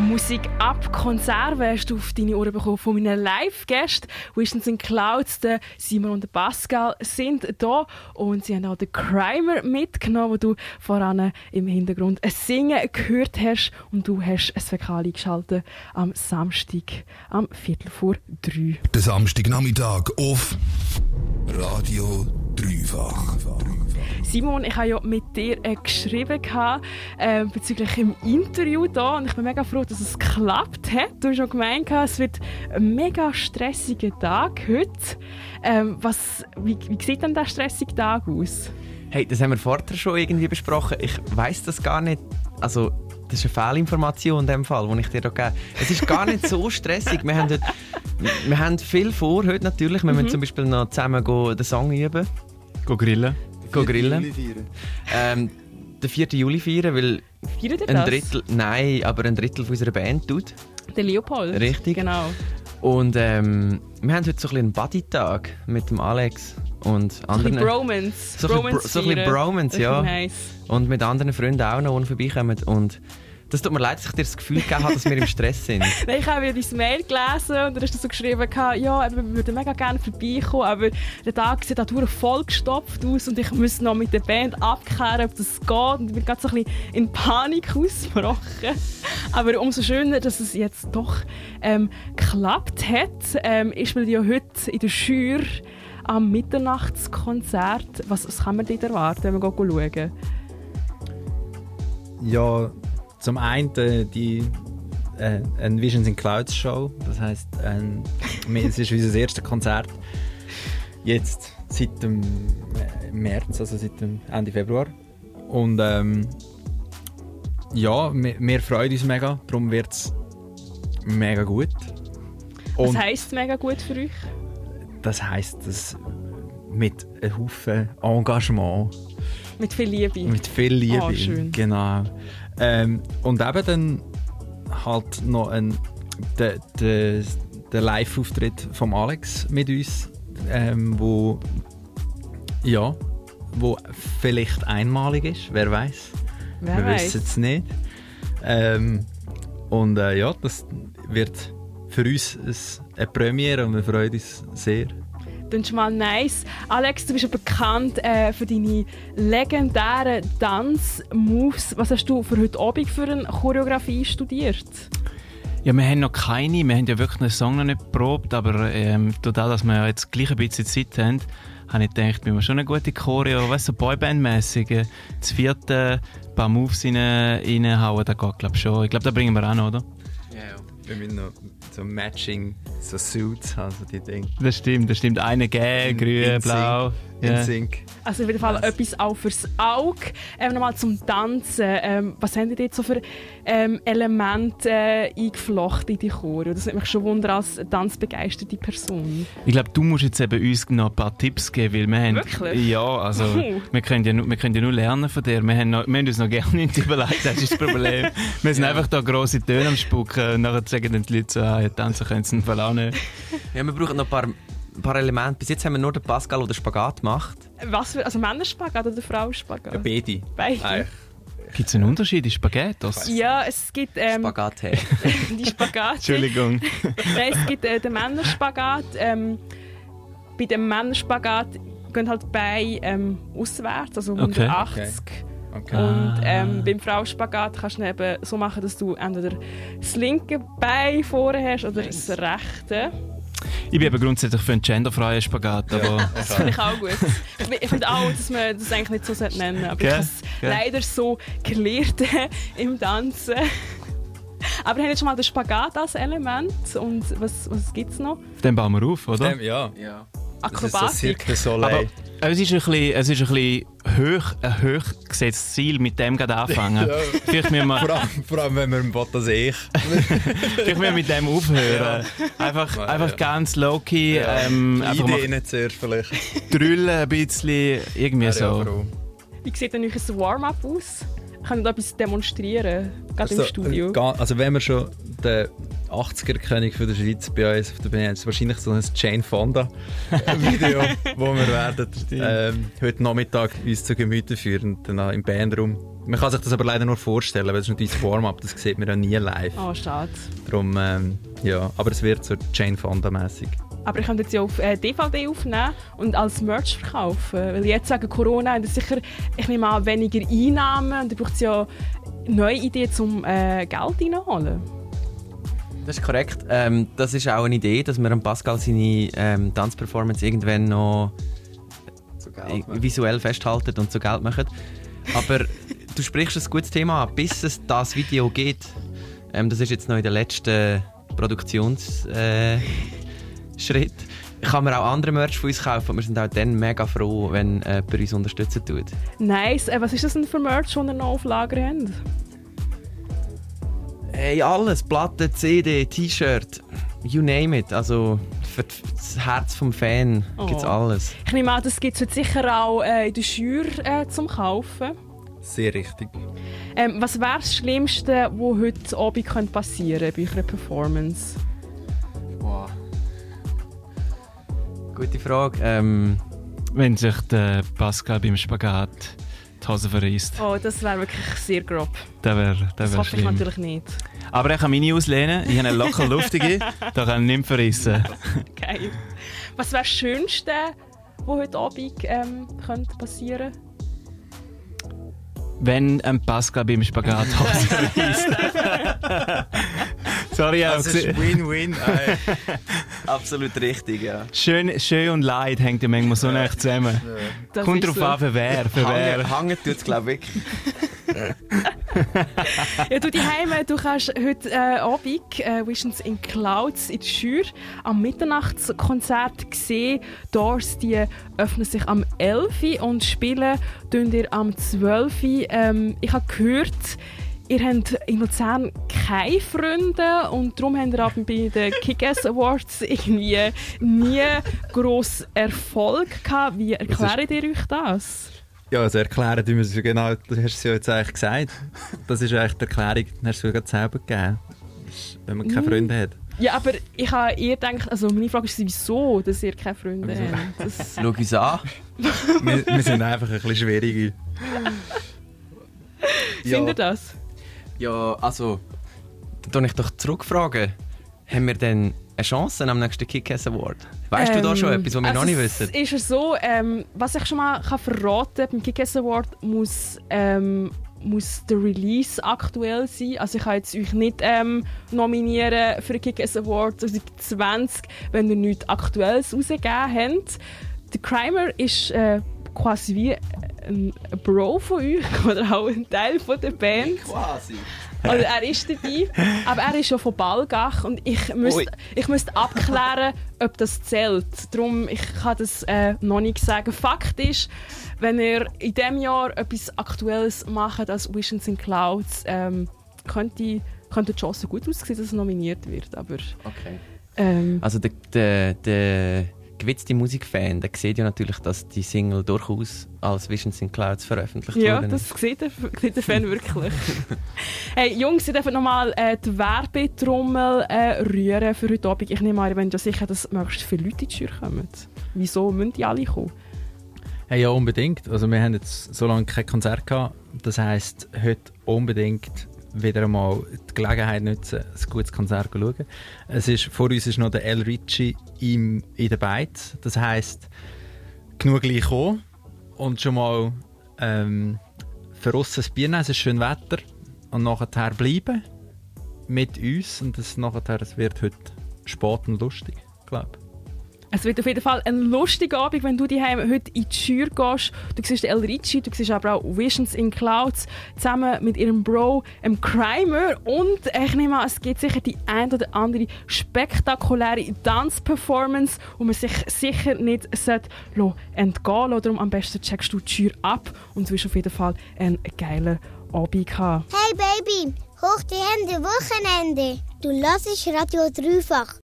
Musik ab, Konserve hast du auf deine Ohren bekommen von meinen Live-Gästen. Wistens in Clouds, Simon und der Pascal sind da und sie haben auch den Crimer mitgenommen, wo du voran im Hintergrund ein Singen gehört hast und du hast ein Fäkal eingeschaltet am Samstag am Viertel vor drei. Der Samstagnachmittag auf Radio Dreifach. Simon, ich habe ja mit dir äh, geschrieben äh, bezüglich im Interview da und ich bin mega froh, dass es geklappt hat. Du hast schon gemeint, es wird ein mega stressiger Tag heute. Ähm, was, wie, wie sieht denn der stressige Tag aus? Hey, das haben wir vorher schon irgendwie besprochen. Ich weiß das gar nicht. Also, das ist eine Fehlinformation in dem Fall, die ich dir da gebe. Es ist gar nicht so stressig. Wir haben, heute, wir haben viel vor heute natürlich. Wir mhm. müssen zum Beispiel noch zusammen den Song üben. Go grillen. Go grillen. Ähm, den 4. Juli feiern, weil Feiert ein Drittel, nein, aber ein Drittel von unserer Band tut. Der Leopold. Richtig. Genau. Und ähm, wir haben heute so ein einen Buddy-Tag mit dem Alex und anderen. So ein Bromance. So ein bisschen, so ein bisschen Bromance, ja. Nice. Und mit anderen Freunden auch noch, die vorbeikommen. Und das tut mir leid, dass ich dir das Gefühl gegeben habe, dass wir im Stress sind. Nein, ich habe dein Mail gelesen und da hast du so geschrieben, ja, wir würden mega gerne vorbeikommen, aber der Tag sieht auch vollgestopft aus und ich muss noch mit der Band abklären, ob das geht. Und ich bin gerade so ein bisschen in Panik ausgebrochen. Aber umso schöner, dass es jetzt doch ähm, geklappt hat. Ähm, ich spiele ja heute in der Schür am Mitternachtskonzert. Was, was kann man dort erwarten, wenn wir schauen? Ja, zum einen äh, die äh, eine Visions in Clouds Show. Das heisst, äh, es ist unser erstes Konzert jetzt seit dem äh, März, also seit dem Ende Februar. Und ähm, ja, wir, wir, freuen uns mega. Darum wird es mega gut. Und Was heisst mega gut für euch? Das heisst, dass mit einem Haufen Engagement. Mit viel Liebe. Mit viel Liebe. Oh, schön. Genau. Ähm, und eben dann halt noch ein, der, der, der Live-Auftritt von Alex mit uns, ähm, wo ja, wo vielleicht einmalig ist, wer weiß. Wer Wir wissen es nicht. Ähm, und äh, ja, das wird für uns eine Premiere und wir freuen uns sehr. Das ist mal nice. Alex, du bist ja bekannt äh, für deine legendären Dance-Moves. Was hast du für heute Abend für eine Choreografie studiert? Ja, wir haben noch keine. Wir haben ja wirklich einen Song noch nicht geprobt, aber ähm, dadurch, dass wir jetzt gleich ein bisschen Zeit haben, habe ich gedacht, wir schon eine gute Choreo, weißt du, so Boyband-mässig. Äh, das vierte, ein paar Moves rein, reinhauen, das geht, glaube ich, schon. Ich glaube, das bringen wir auch noch, oder? Ja, wir müssen noch so Matching so Suits haben, so die Dinge. Das stimmt, das stimmt. Eine gelb, grün, blau. In yeah. Sync. Also auf jeden Fall Was? etwas auch fürs Auge. Ähm, nochmal zum Tanzen. Ähm, was haben die jetzt so für ähm, Elemente äh, eingeflochten in die Chore? Das würde mich schon wundern als tanzbegeisterte Person. Ich glaube, du musst jetzt eben uns noch ein paar Tipps geben, weil wir haben... Wirklich? Ja, also wir, können ja nur, wir können ja nur lernen von dir. Wir haben, noch, wir haben uns noch gerne nicht überlegt, das ist das Problem. wir sind ja. einfach da grosse Töne am Spucken und nachher sagen dann die Leute so, ah, ja, tanzen können sie auch nicht. Ja, wir brauchen noch ein paar paar Elemente. Bis jetzt haben wir nur den Pascal oder Spagat gemacht. Was für, also Männerspagat oder Frauenspagat? Ja, beide. Beide. Gibt es einen Unterschied in Spaghettos? Ja, es gibt... Ähm, Spagat Die Spagat. Entschuldigung. Nein, es gibt äh, den Männerspagat. Ähm, bei dem Männerspagat gehen halt Beine ähm, auswärts, also 180. Okay. Okay. Und ähm, ah. beim Frauenspagat kannst du eben so machen, dass du entweder das linke Bein vorne hast oder das rechte. Ich bin eben grundsätzlich für einen genderfreien Spagat. Aber ja, das finde ich auch gut. Ich finde auch, dass man das eigentlich nicht so nennen sollte. Aber okay. ich habe es leider so gelernt im Tanzen. Aber wir haben jetzt schon mal den Spagat als Element. Und was, was gibt es noch? Den bauen wir auf, oder? Dem, ja. ja. Akrobatik. Das ist so Aber es ist ein bisschen, es ist ein bisschen hoch, ein hochgesetztes Ziel, mit dem gerade anfangen. ja. Vielleicht müssen wir, vor, allem, vor allem, wenn man will, dass ich. Vielleicht müssen wir mit dem aufhören. Ja. Einfach, ja, einfach ganz low-key. Ja. Ähm, Ideen sehr vielleicht. Drüllen ein bisschen, irgendwie so. Wie sieht denn euch ein Warm-up aus? Können da etwas demonstrieren, gerade also, im Studio? Also wenn wir schon den 80er-König der Schweiz bei uns auf der Bühne haben, ist wahrscheinlich so ein Jane Fonda-Video, wo wir werden ähm, heute Nachmittag uns zu Gemüte führen, dann im Bandraum Man kann sich das aber leider nur vorstellen, weil das ist natürlich das Warm-up, das sieht man ja nie live. Oh, schade. Darum, ähm, ja, aber es wird so Jane Fonda-mäßig. Aber ich könnte jetzt ja auf äh, DVD aufnehmen und als Merch verkaufen. Weil jetzt wegen Corona haben sicher, ich nehme an, weniger Einnahmen und da braucht es ja neue Ideen, um äh, Geld reinzuholen. Das ist korrekt. Ähm, das ist auch eine Idee, dass wir Pascal seine ähm, Tanzperformance irgendwann noch äh, visuell festhalten und so Geld machen. Aber du sprichst ein gutes Thema an, bis es das Video geht. Ähm, das ist jetzt noch in der letzten Produktionsschritt. Äh, ich kann mir auch andere Merch von uns kaufen und wir sind auch dann mega froh, wenn äh, bei uns unterstützen tut. Nice. Äh, was ist das denn für Merch, das ihr noch auf Lager habt? Hey, alles. Platte, CD, T-Shirt. You name it. Also für das Herz vom Fan oh. gibt es alles. Ich nehme an, das gibt es sicher auch äh, in der Schür äh, zum Kaufen. Sehr richtig. Ähm, was wäre das Schlimmste, was heute Abend passieren könnte bei eurer Performance? Wow. Gute Frage. Ähm, Wenn sich der Pascal beim Spagat die Hose verreist. Oh, das wäre wirklich sehr grob. Das wäre wär Das hoffe ich natürlich nicht. Aber ich kann meine auslehnen. Ich habe eine locker luftige. da kann ich nicht verrissen. Geil. Was wäre das Schönste, was heute Abend ähm, könnte passieren könnte? wenn ein Pascal beim Spagat reist. Sorry, Das ist Win-Win. Absolut richtig, ja. Schön, schön und Leid hängt ja manchmal so nah zusammen. Das Kommt drauf an, für wer. Für wer. Hangen tut es, glaube ich. Ja, du daheim, du kannst heute äh, Abend äh, Visions in Clouds in der Schür am Mitternachtskonzert sehen. Doors die öffnen sich am 11 Uhr und spielen ihr am 12 Uhr. Ähm, ich habe gehört, ihr habt in Luzern keine Freunde und darum habt ihr bei den Kick-Ass Awards irgendwie nie gross Erfolg gehabt. Wie erklärt ihr euch das? Ja, also erklären tun wir es genau, du hast es ja jetzt eigentlich gesagt. Das ist eigentlich die Erklärung, die hast du ja gerade selber gegeben. Wenn man keine Freunde hat. Ja, aber ich habe eher gedacht, also meine Frage ist wieso, dass ihr keine Freunde habt. Das- Schau uns an. wir, wir sind einfach ein bisschen schwierige. Findet ihr das? Ja, also, dann ich doch zurückfragen. Haben wir denn eine Chance am nächsten Kick-Ass Award? Weißt du da schon etwas, was wir also noch nicht wissen? Es ist so, ähm, was ich schon mal kann verraten kann, beim Kick-Ass Award muss, ähm, muss der Release aktuell sein. Also ich kann jetzt euch nicht ähm, nominieren für den Kick-Ass Award 2020, wenn ihr nichts Aktuelles rausgegeben habt. Der Crimer ist äh, quasi wie ein Bro von euch oder auch ein Teil von der Band. Quasi. Also er ist dabei, aber er ist schon von Balgach und ich müsste, ich müsste abklären, ob das zählt. Darum, ich kann das äh, noch nicht sagen. Fakt ist, wenn ihr in diesem Jahr etwas Aktuelles macht als Visions in Clouds, ähm, könnte, könnte die Chance gut aussehen, dass es nominiert wird. Aber, Okay. ähm, Also der, der, der gewitzte Musikfan, der sieht ja natürlich, dass die Single durchaus als Visions in Clouds veröffentlicht ja, worden das ist. sieht der, sieht der Fan wirklich. hey, Jungs, ihr dürft nochmal äh, die Werbetrommel äh, rühren für heute Abend. Ich nehme an, ihr seid ja sicher, dass möglichst viele Leute in die Tür kommen. Wieso müssen die alle kommen? Hey, ja, unbedingt. Also wir haben jetzt so lange kein Konzert gehabt. Das heisst, heute unbedingt wieder einmal die Gelegenheit nutzen, ein gutes Konzert zu schauen. Es ist, vor uns ist noch der El Ricci im, in der Beiz. Das heisst, genug gleich kommen und schon mal ähm, für uns ein Bier nehmen, es ist schön Wetter und nachher bleiben mit uns und es, nachher, es wird heute spät und lustig, glaube. Es wird auf jeden Fall ein lustiger Abend, wenn du daheim heute in die Schür gehst. Du siehst El Ricci, du siehst aber auch Visions in Clouds zusammen mit ihrem Bro, dem Crimer. Und äh, ich nehme an, es gibt sicher die ein oder andere spektakuläre Tanzperformance, wo man sich sicher nicht lassen entgehen lassen. Darum am besten checkst du die Schür ab und du wirst auf jeden Fall einen geilen Abend haben. Hey Baby, hoch die Hände, Wochenende. Du lassest Radio dreifach.